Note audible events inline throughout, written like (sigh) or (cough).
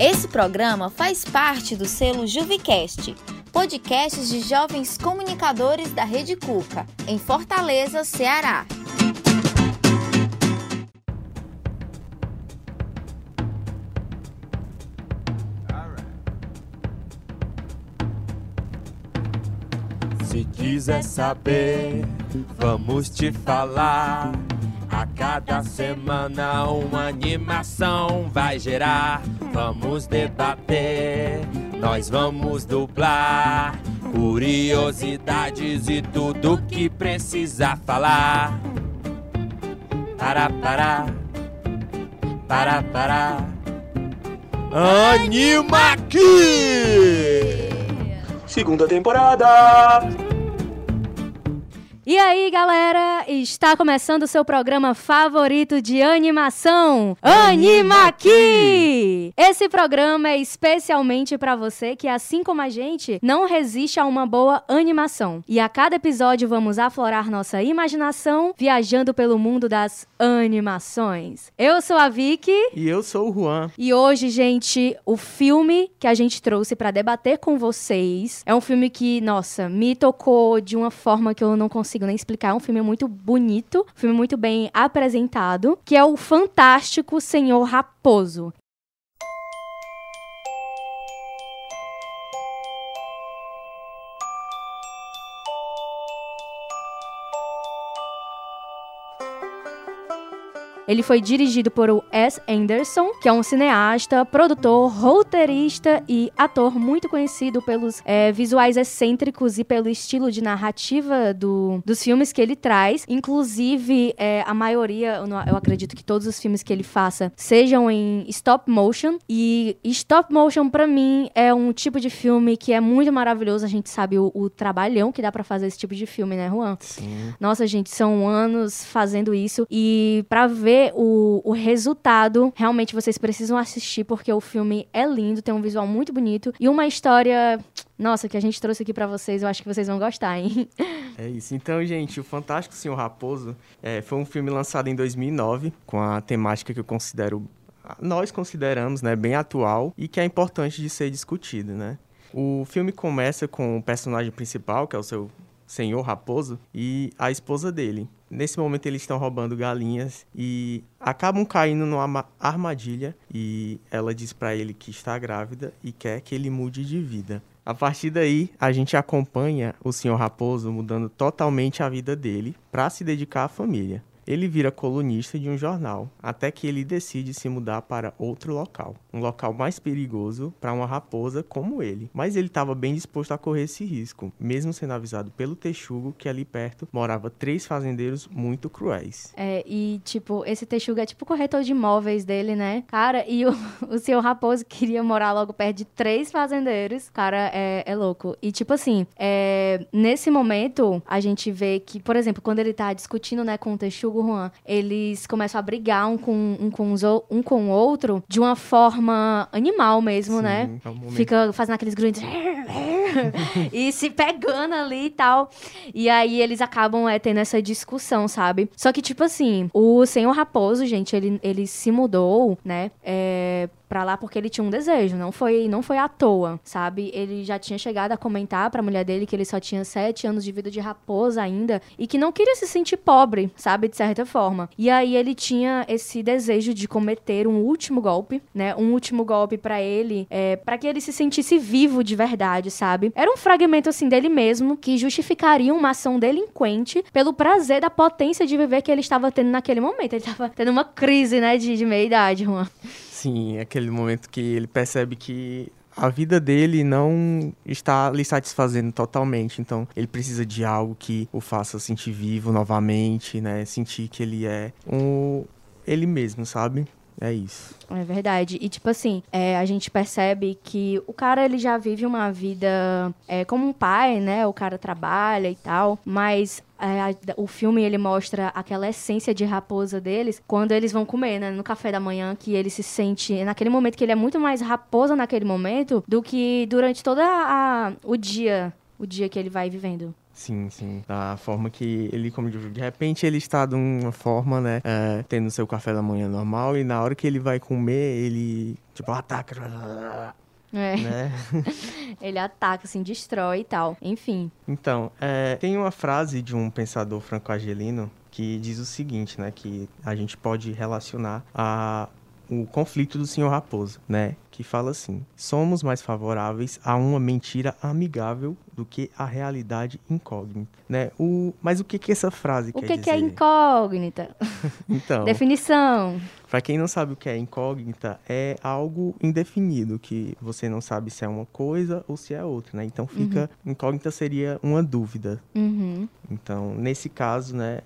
Esse programa faz parte do selo Juvicast, podcasts de jovens comunicadores da Rede Cuca, em Fortaleza, Ceará. Se quiser saber, vamos te falar. A cada semana uma animação vai gerar. Vamos debater, nós vamos dublar. Curiosidades e tudo que precisa falar. Para, para, para, para. Anima aqui! Segunda temporada! E aí, galera, está começando o seu programa favorito de animação, Anima Aqui! Esse programa é especialmente para você que, assim como a gente, não resiste a uma boa animação. E a cada episódio vamos aflorar nossa imaginação viajando pelo mundo das animações. Eu sou a Vicky. E eu sou o Juan. E hoje, gente, o filme que a gente trouxe para debater com vocês é um filme que, nossa, me tocou de uma forma que eu não consigo nem explicar. É um filme muito bonito, filme muito bem apresentado, que é o Fantástico Senhor Raposo. Ele foi dirigido por o S. Anderson, que é um cineasta, produtor, roteirista e ator muito conhecido pelos é, visuais excêntricos e pelo estilo de narrativa do, dos filmes que ele traz. Inclusive, é, a maioria, eu, acredito que todos os filmes que ele faça sejam em stop motion. E stop motion, pra mim, é um tipo de filme que é muito maravilhoso. A gente sabe o, o trabalhão que dá pra fazer esse tipo de filme, né, Juan? Sim. Nossa, gente, são anos fazendo isso. E pra ver o, o resultado, realmente vocês precisam assistir, porque o filme é lindo, tem um visual muito bonito e uma história. Nossa, que a gente trouxe aqui pra vocês, eu acho que vocês vão gostar, hein? É isso. Então, gente, o Fantástico Senhor Raposo é, foi um filme lançado em 2009 com a temática que eu considero, nós consideramos, né, bem atual e que é importante de ser discutido, né? O filme começa com o personagem principal, que é o seu Senhor Raposo, e a esposa dele. Nesse momento eles estão roubando galinhas e acabam caindo numa ma- armadilha e ela diz pra ele que está grávida e quer que ele mude de vida. A partir daí, a gente acompanha o Sr. Raposo mudando totalmente a vida dele para se dedicar à família. Ele vira colunista de um jornal, até que ele decide se mudar para outro local, um local mais perigoso para uma raposa como ele. Mas ele estava bem disposto a correr esse risco, mesmo sendo avisado pelo texugo que ali perto morava três fazendeiros muito cruéis. É, e, tipo, esse Texuga é tipo o corretor de imóveis dele, né? Cara, e o, (laughs) o seu Raposo queria morar logo perto de três fazendeiros. Cara, é, é louco. E, tipo assim, é, nesse momento, a gente vê que, por exemplo, quando ele tá discutindo, né, com o Texugo Juan, eles começam a brigar um com, um com, os o- um com o outro de uma forma animal mesmo, né? Sim, é um momento Fica fazendo aqueles grunhidos. (laughs) e se pegando ali e tal. E aí eles acabam é, tendo essa discussão, sabe? Só que, tipo assim, o Senhor Raposo, gente, ele, ele se mudou, né? É, pra lá porque ele tinha um desejo, não foi, não foi à toa, sabe? Ele já tinha chegado a comentar pra mulher dele que ele só tinha sete anos de vida de raposa ainda e que não queria se sentir pobre, sabe? De certa forma. E aí ele tinha esse desejo de cometer um último golpe, né? Um último golpe pra ele, é, para que ele se sentisse vivo de verdade, sabe? Era um fragmento assim dele mesmo que justificaria uma ação delinquente pelo prazer da potência de viver que ele estava tendo naquele momento. Ele estava tendo uma crise, né, de, de meia idade, Juan. Sim, aquele momento que ele percebe que a vida dele não está lhe satisfazendo totalmente, então ele precisa de algo que o faça sentir vivo novamente, né? Sentir que ele é um ele mesmo, sabe? É isso. É verdade. E, tipo assim, é, a gente percebe que o cara, ele já vive uma vida é, como um pai, né? O cara trabalha e tal, mas é, o filme, ele mostra aquela essência de raposa deles quando eles vão comer, né? No café da manhã, que ele se sente... Naquele momento que ele é muito mais raposa naquele momento do que durante toda a, o dia... O dia que ele vai vivendo. Sim, sim. Da forma que ele, como de de repente, ele está de uma forma, né? é, tendo seu café da manhã normal e na hora que ele vai comer, ele, tipo, ataca. (laughs) É. Né? (laughs) Ele ataca, assim, destrói e tal. Enfim. Então, é, tem uma frase de um pensador franco-argelino que diz o seguinte, né? Que a gente pode relacionar a o conflito do senhor Raposo, né? Que fala assim: somos mais favoráveis a uma mentira amigável do que a realidade incógnita, né? O, mas o que que essa frase O quer que, dizer? que é incógnita? (laughs) Então, Definição. Pra quem não sabe o que é incógnita, é algo indefinido, que você não sabe se é uma coisa ou se é outra, né? Então fica. Incógnita seria uma dúvida. Uhum. Então, nesse caso, né?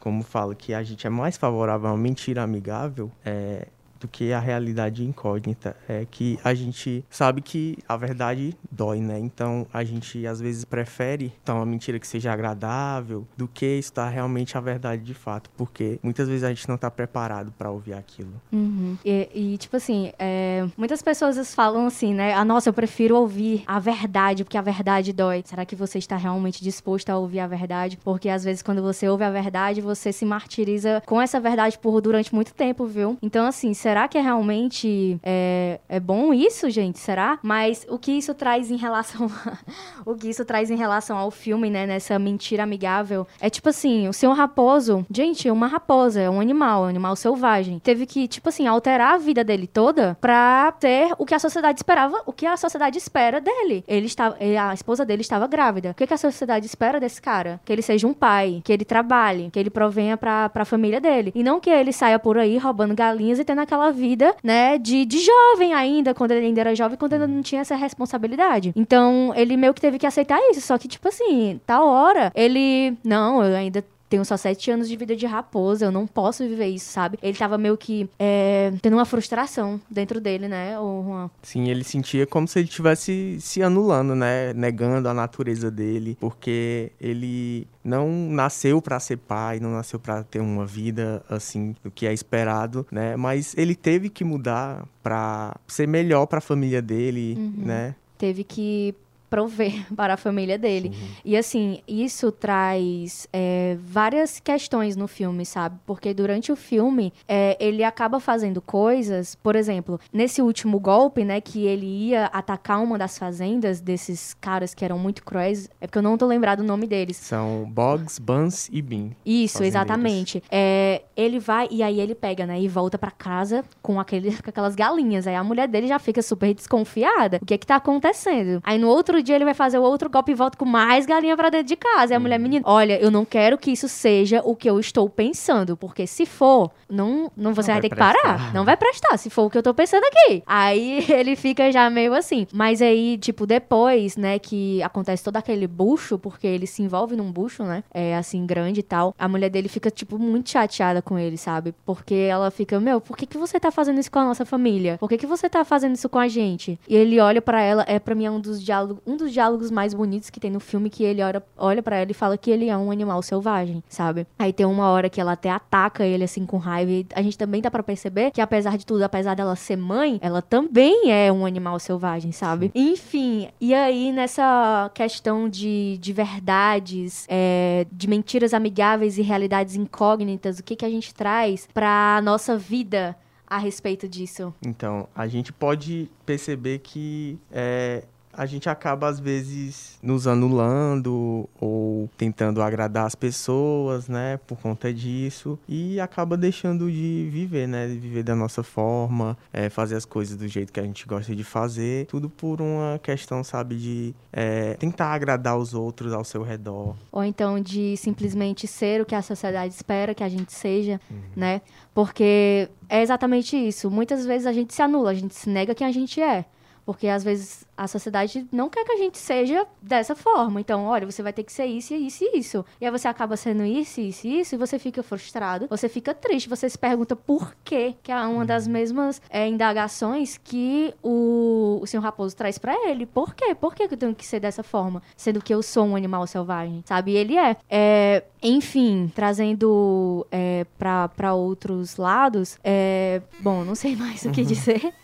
Como fala que a gente é mais favorável a uma mentira amigável, é, do que a realidade incógnita. É que a gente sabe que a verdade dói, né? Então a gente às vezes prefere então, uma mentira que seja agradável do que estar realmente a verdade de fato, porque muitas vezes a gente não está preparado para ouvir aquilo. Uhum. E, e, tipo assim, é, muitas pessoas falam assim, né? Ah, nossa, eu prefiro ouvir a verdade, porque a verdade dói. Será que você está realmente disposto a ouvir a verdade? Porque às vezes, quando você ouve a verdade, você se martiriza com essa verdade por durante muito tempo, viu? Então, assim, será que é realmente é, é bom isso, gente? Será? Mas o que isso traz em relação. (laughs) o que isso traz em relação ao filme, né? Nessa mentira amigável. É tipo assim, o senhor raposo. Gente, é uma raposa, é um animal, é um animal selvagem. Teve que, tipo assim, alterar a vida dele toda pra ter o que a sociedade esperava, o que a sociedade espera dele. Ele estava. a esposa dele estava grávida. O que, que a sociedade espera desse cara? Que ele seja um pai, que ele trabalhe, que ele provenha pra, pra família dele. E não que ele saia por aí roubando galinhas e tendo aquela vida, né, de, de jovem ainda, quando ele ainda era jovem, quando ele não tinha essa responsabilidade. Então, ele meio que teve que aceitar isso. Só que, tipo assim, tal hora, ele. Não, eu ainda tenho só sete anos de vida de raposa, eu não posso viver isso, sabe? Ele tava meio que é, tendo uma frustração dentro dele, né, o Juan? Sim, ele sentia como se ele estivesse se anulando, né? Negando a natureza dele, porque ele não nasceu para ser pai, não nasceu para ter uma vida assim, do que é esperado, né? Mas ele teve que mudar para ser melhor para a família dele, né? Teve que prover (laughs) para a família dele. E assim, isso traz é, várias questões no filme, sabe? Porque durante o filme, é, ele acaba fazendo coisas, por exemplo, nesse último golpe, né, que ele ia atacar uma das fazendas desses caras que eram muito cruéis, é porque eu não tô lembrado o nome deles. São Boggs, Buns e Bean. Isso, exatamente. É, ele vai e aí ele pega, né, e volta pra casa com, aquele, (laughs) com aquelas galinhas. Aí a mulher dele já fica super desconfiada. O que é que tá acontecendo? Aí no outro dia ele vai fazer o outro golpe e volta com mais galinha pra dentro de casa. E a mulher, menina, olha, eu não quero que isso seja o que eu estou pensando, porque se for, não, não você Não vai, vai ter que parar. prestar. Não vai prestar, se for o que eu tô pensando aqui. Aí (laughs) ele fica já meio assim. Mas aí, tipo, depois, né, que acontece todo aquele bucho, porque ele se envolve num bucho, né, é assim, grande e tal, a mulher dele fica, tipo, muito chateada com ele, sabe? Porque ela fica, meu, por que, que você tá fazendo isso com a nossa família? Por que, que você tá fazendo isso com a gente? E ele olha pra ela, é pra mim é um dos diálogos, um dos diálogos mais bonitos que tem no filme, que ele olha, olha para ela e fala que ele é um animal selvagem, sabe? Aí tem uma hora que ela até ataca ele, assim, com raiva, e a gente também dá pra perceber que, apesar de tudo, apesar dela ser mãe, ela também é um animal selvagem, sabe? Enfim, e aí nessa questão de, de verdades, é, de mentiras amigáveis e realidades incógnitas, o que que a gente traz pra nossa vida a respeito disso? Então, a gente pode perceber que é, a gente acaba, às vezes, nos anulando ou tentando agradar as pessoas, né, por conta disso, e acaba deixando de viver, né, de viver da nossa forma, é, fazer as coisas do jeito que a gente gosta de fazer, tudo por uma questão, sabe, de é, tentar agradar os outros ao seu redor. Ou então de simplesmente ser o que a sociedade espera que a gente seja, né? Porque é exatamente isso. Muitas vezes a gente se anula, a gente se nega quem a gente é. Porque às vezes a sociedade não quer que a gente seja dessa forma. Então, olha, você vai ter que ser isso, isso e isso. E aí você acaba sendo isso, isso e isso, e você fica frustrado, você fica triste, você se pergunta por quê, que é uma das mesmas é, indagações que o, o senhor Raposo traz pra ele. Por quê? Por que que eu tenho que ser dessa forma? Sendo que eu sou um animal selvagem, sabe? E ele é. É, enfim, trazendo é, para outros lados, é, bom, não sei (laughs) mais o que dizer,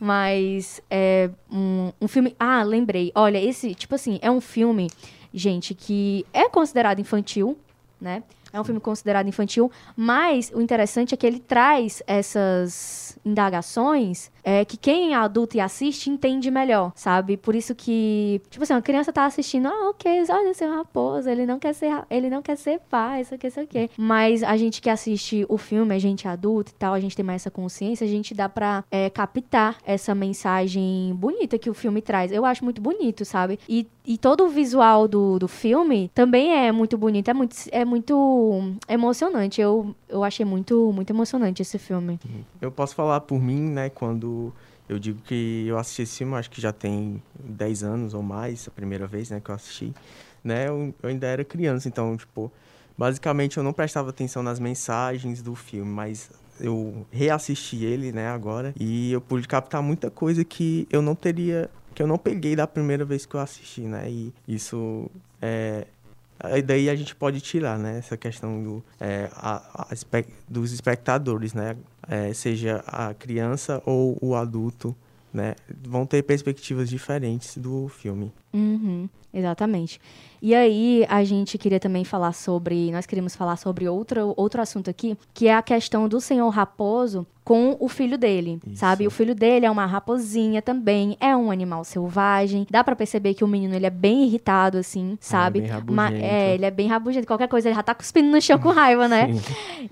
mas é um, um filme. Ah, lembrei. Olha, esse, tipo assim, é um filme. gente, que é considerado infantil, né? É um filme considerado infantil, mas o interessante é que ele traz essas indagações é, que quem é adulto e assiste entende melhor, sabe? Por isso que, tipo assim, uma criança tá assistindo, ah, ok, olha seu raposo, ele não quer ser, ele não quer ser pai, isso aqui, isso aqui. Mas a gente que assiste o filme, a gente adulto e tal, a gente tem mais essa consciência, a gente dá pra é, captar essa mensagem bonita que o filme traz. Eu acho muito bonito, sabe? E, e todo o visual do, do filme também é muito bonito, é muito, é muito emocionante. Eu, eu achei muito, muito emocionante esse filme. Eu posso falar por mim, né, quando eu digo que eu assisti esse filme, acho que já tem 10 anos ou mais, a primeira vez, né, que eu assisti, né, eu, eu ainda era criança, então, tipo, basicamente eu não prestava atenção nas mensagens do filme, mas eu reassisti ele, né, agora, e eu pude captar muita coisa que eu não teria, que eu não peguei da primeira vez que eu assisti, né, e isso é, Aí daí a gente pode tirar, né, essa questão do, é, a, a, dos espectadores, né, é, seja a criança ou o adulto, né, vão ter perspectivas diferentes do filme. Uhum, exatamente. E aí, a gente queria também falar sobre. Nós queríamos falar sobre outro, outro assunto aqui, que é a questão do senhor Raposo com o filho dele, Isso. sabe? O filho dele é uma raposinha também, é um animal selvagem. Dá para perceber que o menino ele é bem irritado assim, sabe? É, Mas, é, ele é bem rabugento. Qualquer coisa ele já tá cuspindo no chão com (laughs) raiva, né?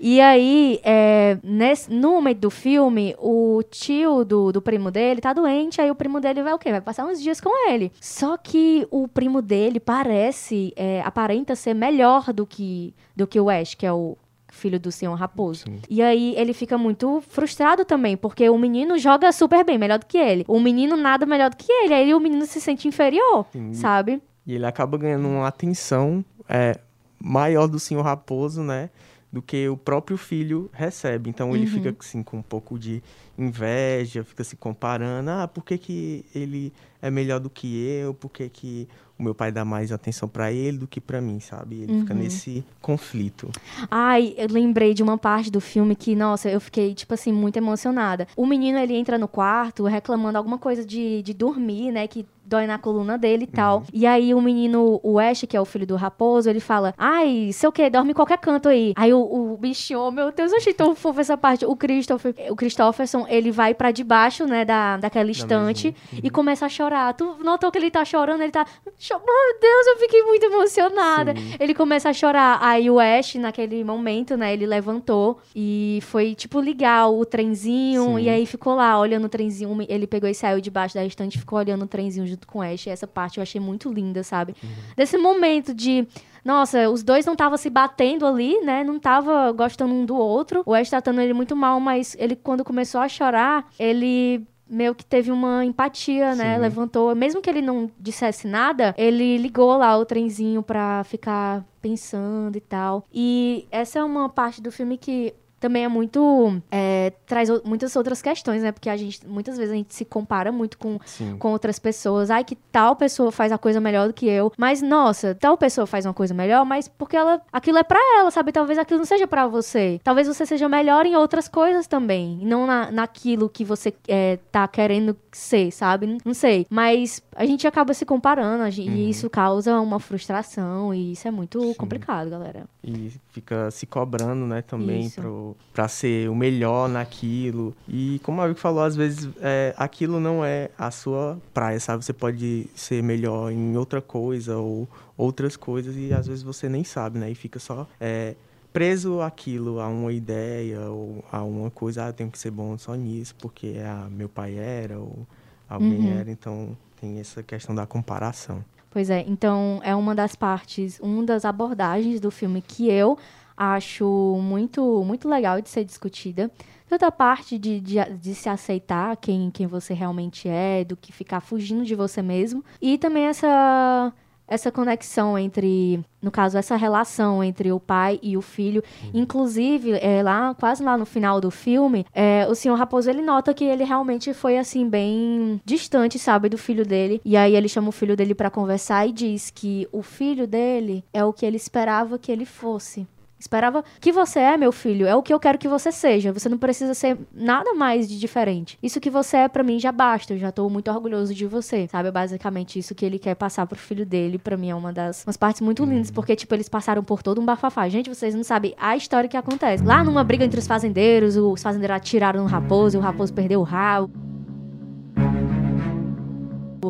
e aí, é, nesse, no momento do filme, o tio do, do primo dele tá doente, aí o primo dele vai o quê? Vai passar uns dias com ele. Só que o primo dele parece, é, aparenta ser melhor do que, do que o Ash, que é o, filho do senhor Raposo. Sim. E aí ele fica muito frustrado também, porque o menino joga super bem, melhor do que ele. O menino nada melhor do que ele. Aí o menino se sente inferior, Sim. sabe? E ele acaba ganhando uma atenção é, maior do senhor Raposo, né? Do que o próprio filho recebe. Então ele uhum. fica assim com um pouco de inveja, fica se comparando. Ah, por que, que ele é melhor do que eu? Por que, que o meu pai dá mais atenção para ele do que para mim, sabe? Ele uhum. fica nesse conflito. Ai, eu lembrei de uma parte do filme que, nossa, eu fiquei, tipo assim, muito emocionada. O menino, ele entra no quarto reclamando alguma coisa de, de dormir, né? Que dói na coluna dele e tal. Uhum. E aí o menino, o Ash, que é o filho do raposo, ele fala: Ai, sei o que, dorme em qualquer canto aí. Aí o, o bichinho, oh, meu Deus, eu achei tão fofo essa parte. O Christopher, o Christopherson, ele vai para debaixo, né, da, daquela estante uhum. e começa a chorar. Tu notou que ele tá chorando? Ele tá. Meu Deus, eu fiquei muito emocionada. Sim. Ele começa a chorar. Aí o Ash, naquele momento, né, ele levantou e foi, tipo, ligar o trenzinho. Sim. E aí ficou lá olhando o trenzinho. Ele pegou e saiu debaixo da estante e ficou olhando o trenzinho junto com o Ash. E essa parte eu achei muito linda, sabe? Uhum. Desse momento de nossa, os dois não estavam se batendo ali, né? Não tava gostando um do outro. O Ash tratando ele muito mal, mas ele, quando começou a chorar, ele meio que teve uma empatia, né? Sim. Levantou, mesmo que ele não dissesse nada, ele ligou lá o trenzinho pra ficar pensando e tal. E essa é uma parte do filme que também é muito. É, traz muitas outras questões, né? Porque a gente, muitas vezes a gente se compara muito com, com outras pessoas. Ai, que tal pessoa faz a coisa melhor do que eu. Mas, nossa, tal pessoa faz uma coisa melhor, mas porque ela. Aquilo é pra ela, sabe? Talvez aquilo não seja para você. Talvez você seja melhor em outras coisas também. Não na, naquilo que você é, tá querendo ser, sabe? Não sei. Mas a gente acaba se comparando gente, uhum. e isso causa uma frustração e isso é muito Sim. complicado, galera. E fica se cobrando, né, também pro, pra ser o melhor naquilo. E como a Vicky falou, às vezes é, aquilo não é a sua praia, sabe? Você pode ser melhor em outra coisa ou outras coisas e às vezes você nem sabe, né? E fica só é, preso aquilo, a uma ideia ou a uma coisa, ah, eu tenho que ser bom só nisso porque ah, meu pai era ou alguém uhum. era, então tem essa questão da comparação. Pois é, então é uma das partes, uma das abordagens do filme que eu acho muito, muito legal de ser discutida. Toda a parte de, de, de, se aceitar quem, quem você realmente é, do que ficar fugindo de você mesmo. E também essa essa conexão entre, no caso, essa relação entre o pai e o filho. Uhum. Inclusive, é, lá, quase lá no final do filme, é, o senhor Raposo, ele nota que ele realmente foi, assim, bem distante, sabe, do filho dele. E aí ele chama o filho dele para conversar e diz que o filho dele é o que ele esperava que ele fosse Esperava que você é, meu filho, é o que eu quero que você seja. Você não precisa ser nada mais de diferente. Isso que você é para mim já basta. Eu já tô muito orgulhoso de você. Sabe? É basicamente isso que ele quer passar pro filho dele. Para mim é uma das umas partes muito lindas, porque tipo eles passaram por todo um bafafá. Gente, vocês não sabem a história que acontece. Lá numa briga entre os fazendeiros, os fazendeiros atiraram no raposo, e o raposo perdeu o rabo.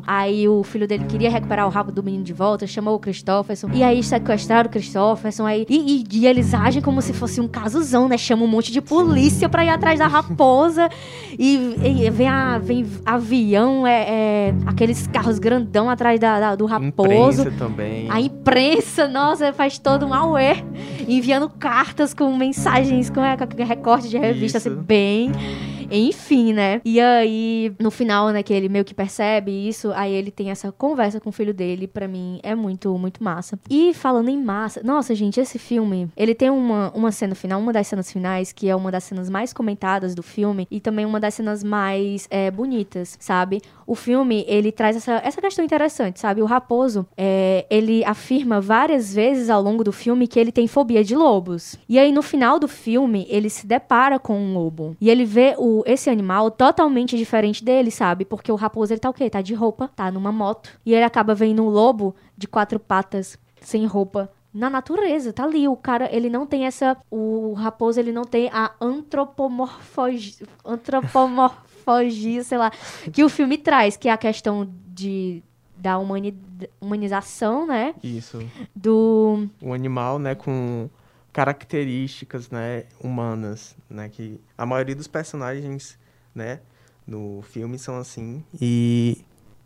Aí o filho dele queria recuperar o rabo do menino de volta, chamou o Christopherson. E aí sequestraram o Christopherson. Aí, e, e, e eles agem como se fosse um casozão, né? Chamam um monte de polícia pra ir atrás da raposa. E, e vem, a, vem avião, é, é, aqueles carros grandão atrás da, da, do raposo. Imprensa também. A imprensa, nossa, faz todo um auê. Enviando cartas com mensagens, com, é, com recorte de revista, assim, bem enfim, né? E aí, no final, né, que ele meio que percebe isso, aí ele tem essa conversa com o filho dele, para mim é muito, muito massa. E falando em massa, nossa, gente, esse filme, ele tem uma, uma cena final, uma das cenas finais, que é uma das cenas mais comentadas do filme, e também uma das cenas mais é, bonitas, sabe? O filme, ele traz essa, essa questão interessante, sabe? O Raposo, é, ele afirma várias vezes ao longo do filme que ele tem fobia de lobos. E aí, no final do filme, ele se depara com um lobo. E ele vê o esse animal totalmente diferente dele, sabe? Porque o raposo, ele tá o quê? Tá de roupa, tá numa moto. E ele acaba vendo um lobo de quatro patas, sem roupa, na natureza, tá ali. O cara, ele não tem essa. O raposo, ele não tem a antropomorfogia. Antropomorfogia, sei lá. Que o filme traz, que é a questão de. Da humani, humanização, né? Isso. Do. O animal, né, com características, né, humanas, né, que a maioria dos personagens, né, no filme são assim. E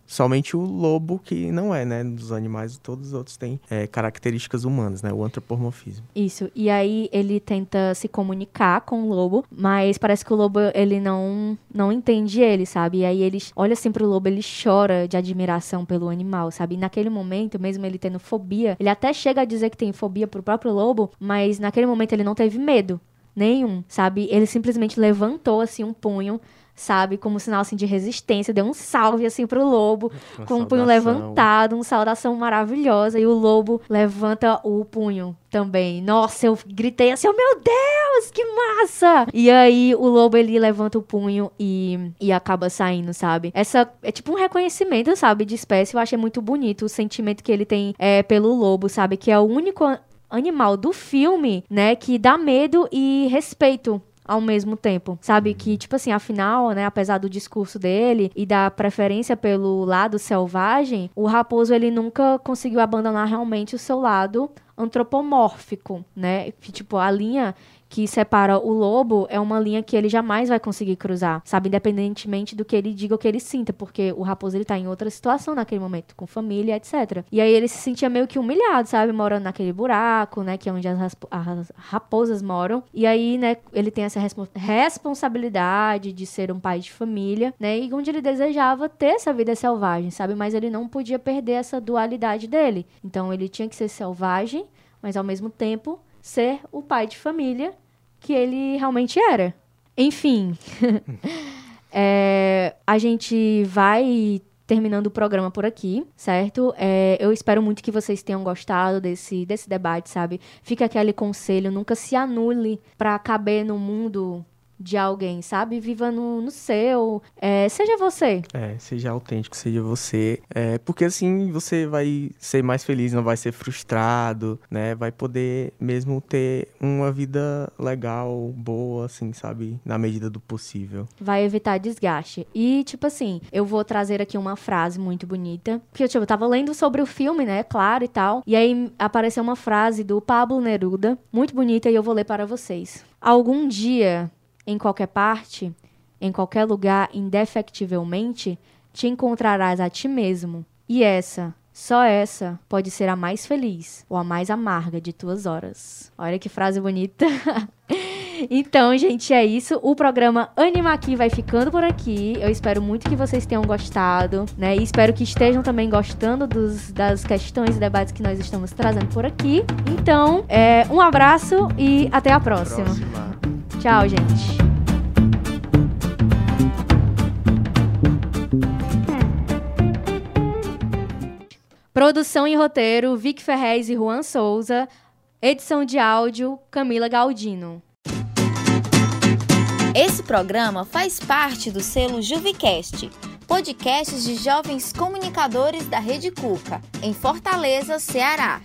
Somente o lobo que não é, né? Dos animais, todos os outros têm é, características humanas, né? O antropomorfismo. Isso. E aí ele tenta se comunicar com o lobo, mas parece que o lobo, ele não, não entende ele, sabe? E aí ele olha assim pro lobo, ele chora de admiração pelo animal, sabe? E naquele momento, mesmo ele tendo fobia, ele até chega a dizer que tem fobia pro próprio lobo, mas naquele momento ele não teve medo nenhum, sabe? Ele simplesmente levantou assim um punho sabe? Como sinal assim de resistência, deu um salve assim pro lobo, Uma com o punho levantado, uma saudação maravilhosa e o lobo levanta o punho também. Nossa, eu gritei assim, oh, meu Deus, que massa! E aí o lobo ele levanta o punho e, e acaba saindo, sabe? Essa é tipo um reconhecimento, sabe, de espécie. Eu achei muito bonito o sentimento que ele tem é, pelo lobo, sabe? Que é o único animal do filme, né, que dá medo e respeito ao mesmo tempo. Sabe? Que, tipo assim, afinal, né, apesar do discurso dele e da preferência pelo lado selvagem, o raposo ele nunca conseguiu abandonar realmente o seu lado antropomórfico, né? Tipo, a linha que separa o lobo é uma linha que ele jamais vai conseguir cruzar, sabe? Independentemente do que ele diga ou que ele sinta, porque o raposo ele tá em outra situação naquele momento, com família, etc. E aí ele se sentia meio que humilhado, sabe? Morando naquele buraco, né? Que é onde as, as raposas moram. E aí, né, ele tem essa respo responsabilidade de ser um pai de família, né? E onde ele desejava ter essa vida selvagem, sabe? Mas ele não podia perder essa dualidade dele. Então ele tinha que ser selvagem, mas ao mesmo tempo ser o pai de família que ele realmente era. Enfim, (laughs) é, a gente vai terminando o programa por aqui, certo? É, eu espero muito que vocês tenham gostado desse, desse debate, sabe? Fica aquele conselho, nunca se anule para caber no mundo de alguém, sabe? Viva no, no seu. É, seja você. É, seja autêntico, seja você. É, porque assim você vai ser mais feliz, não vai ser frustrado, né? Vai poder mesmo ter uma vida legal, boa, assim, sabe? Na medida do possível. Vai evitar desgaste. E, tipo assim, eu vou trazer aqui uma frase muito bonita. Porque, tipo, eu tava lendo sobre o filme, né? Claro e tal. E aí apareceu uma frase do Pablo Neruda, muito bonita, e eu vou ler para vocês. Algum dia em qualquer parte, em qualquer lugar, indefectivelmente, te encontrarás a ti mesmo. E essa, só essa, pode ser a mais feliz ou a mais amarga de tuas horas. Olha que frase bonita. (laughs) então, gente, é isso. O programa Anima Aqui vai ficando por aqui. Eu espero muito que vocês tenham gostado, né? E espero que estejam também gostando dos, das questões e debates que nós estamos trazendo por aqui. Então, é, um abraço e até a próxima. próxima. Tchau, gente. Produção e roteiro: Vic Ferrez e Juan Souza. Edição de áudio, Camila Galdino. Esse programa faz parte do selo Juvicast, podcasts de jovens comunicadores da Rede Cuca, em Fortaleza, Ceará.